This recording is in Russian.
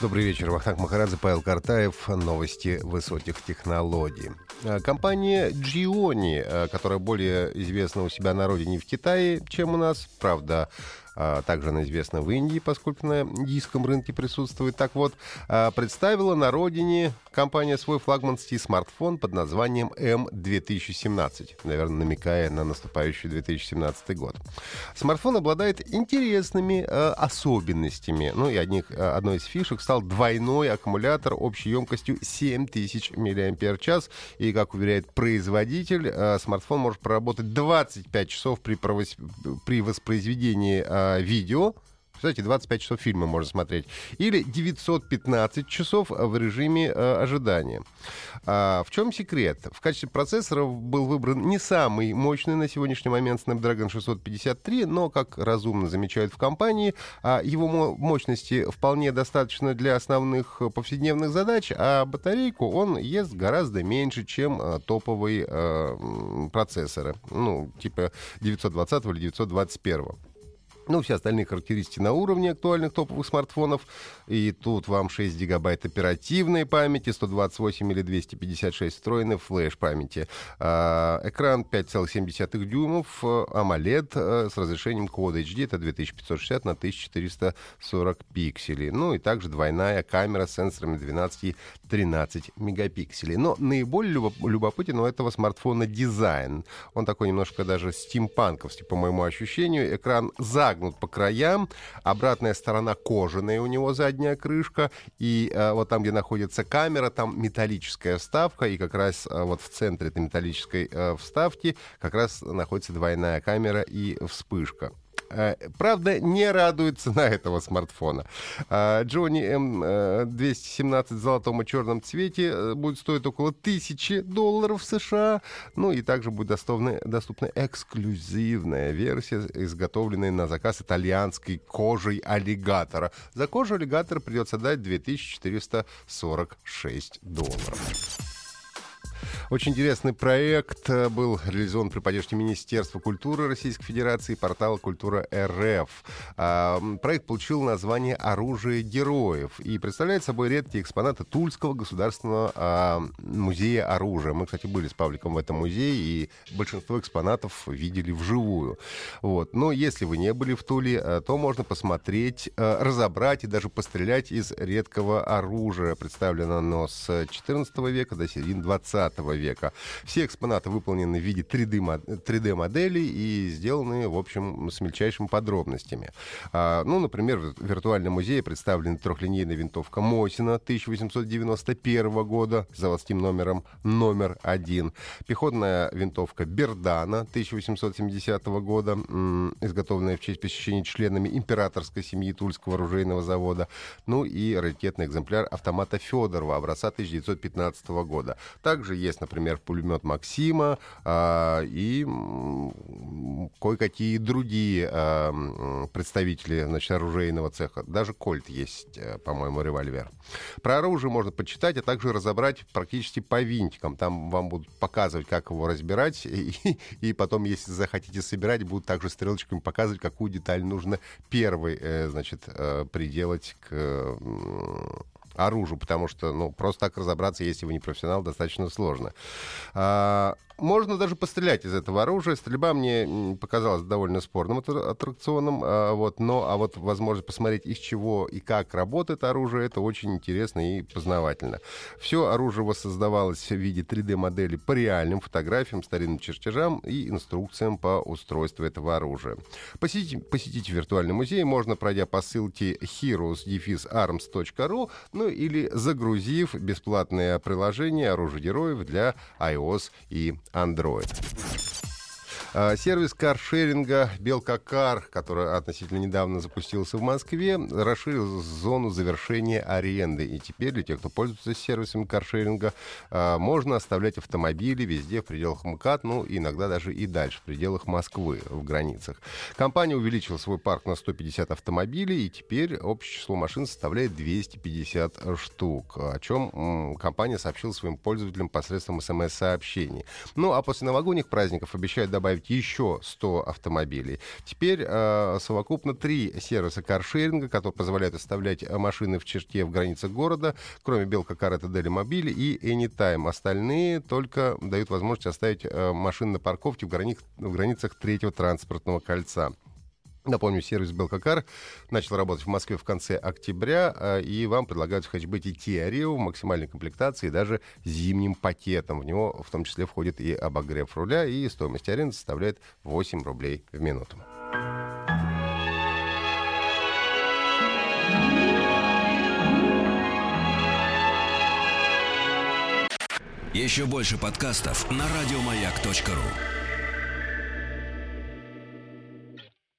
Добрый вечер. Вахтанг Махарадзе, Павел Картаев. Новости высоких технологий. А, Компания Gioni, а, которая более известна у себя на родине в Китае, чем у нас, правда, также она известна в Индии, поскольку на индийском рынке присутствует. Так вот, а, представила на родине компания свой флагманский смартфон под названием M2017, наверное, намекая на наступающий 2017 год. Смартфон обладает интересными э, особенностями. Ну и одних, одной из фишек стал двойной аккумулятор общей емкостью 7000 мАч. И, как уверяет производитель, смартфон может проработать 25 часов при, провос... при воспроизведении видео. Кстати, 25 часов фильма можно смотреть. Или 915 часов в режиме э, ожидания. А, в чем секрет? В качестве процессоров был выбран не самый мощный на сегодняшний момент Snapdragon 653, но, как разумно замечают в компании, а, его мо- мощности вполне достаточно для основных повседневных задач, а батарейку он ест гораздо меньше, чем а, топовые а, м, процессоры. Ну, типа 920 или 921. Ну, все остальные характеристики на уровне актуальных топовых смартфонов. И тут вам 6 гигабайт оперативной памяти, 128 или 256 встроенной флеш памяти. А, экран 5,7 дюймов, э, AMOLED э, с разрешением Quad HD, это 2560 на 1440 пикселей. Ну и также двойная камера с сенсорами 12 и 13 мегапикселей. Но наиболее любоп- любопытен у этого смартфона дизайн. Он такой немножко даже стимпанковский, по моему ощущению. Экран загнут по краям, обратная сторона кожаная у него задняя крышка, и э, вот там, где находится камера, там металлическая вставка, и как раз э, вот в центре этой металлической э, вставки как раз находится двойная камера и вспышка. Э, Правда, не радует цена этого смартфона. А, Джонни М217 в золотом и черном цвете э, будет стоить около тысячи долларов США. Ну и также будет доступна, доступна эксклюзивная версия, изготовленная на заказ итальянской кожей аллигатора. За кожу аллигатора придется дать 2446 долларов. Очень интересный проект э, был реализован при поддержке Министерства культуры Российской Федерации и портала «Культура РФ». А, Проект получил название «Оружие героев» и представляет собой редкие экспонаты Тульского государственного а, музея оружия. Мы, кстати, были с Павликом в этом музее, и большинство экспонатов видели вживую. Вот. Но если вы не были в Туле, э, то можно посмотреть, э, разобрать и даже пострелять из редкого оружия. Представлено оно с XIV века до середины XX века. Все экспонаты выполнены в виде 3D, мо- 3D-моделей и сделаны, в общем, с мельчайшими подробностями. А, ну, например, в виртуальном музее представлена трехлинейная винтовка Мосина 1891 года с заводским номером номер один. Пехотная винтовка Бердана 1870 года, изготовленная в честь посещения членами императорской семьи Тульского оружейного завода. Ну и раритетный экземпляр автомата Федорова образца 1915 года. Также есть, например, пулемет Максима а, и кое-какие другие м, представители значит, оружейного цеха. Даже Кольт есть, э, по-моему, револьвер. Про оружие можно почитать, а также разобрать практически по винтикам. Там вам будут показывать, как его разбирать, и, и потом, если захотите собирать, будут также стрелочками показывать, какую деталь нужно первой, э, значит, э, приделать к оружию, потому что, ну, просто так разобраться, если вы не профессионал, достаточно сложно. А, можно даже пострелять из этого оружия. Стрельба мне показалась довольно спорным аттракционом, а, вот, но а вот возможность посмотреть, из чего и как работает оружие, это очень интересно и познавательно. Все оружие воссоздавалось в виде 3D-модели по реальным фотографиям, старинным чертежам и инструкциям по устройству этого оружия. Посетите, посетите виртуальный музей можно, пройдя по ссылке heroes-arms.ru, ну или загрузив бесплатное приложение «Оружие героев» для iOS и Android. А, сервис каршеринга «Белка Кар», который относительно недавно запустился в Москве, расширил зону завершения аренды. И теперь для тех, кто пользуется сервисом каршеринга, а, можно оставлять автомобили везде в пределах МКАД, ну, иногда даже и дальше, в пределах Москвы, в границах. Компания увеличила свой парк на 150 автомобилей, и теперь общее число машин составляет 250 штук, о чем компания сообщила своим пользователям посредством смс-сообщений. Ну, а после новогодних праздников обещают добавить еще 100 автомобилей. Теперь э, совокупно три сервиса каршеринга, которые позволяют оставлять машины в черте в границах города, кроме Белка Кар, это Дели Мобили и Anytime. Остальные только дают возможность оставить э, машины на парковке в, границах, в границах третьего транспортного кольца. Напомню, сервис Белкакар начал работать в Москве в конце октября, а, и вам предлагают в хэтчбеке Kia Rio в максимальной комплектации, даже зимним пакетом. В него в том числе входит и обогрев руля, и стоимость аренды составляет 8 рублей в минуту. Еще больше подкастов на радиомаяк.ру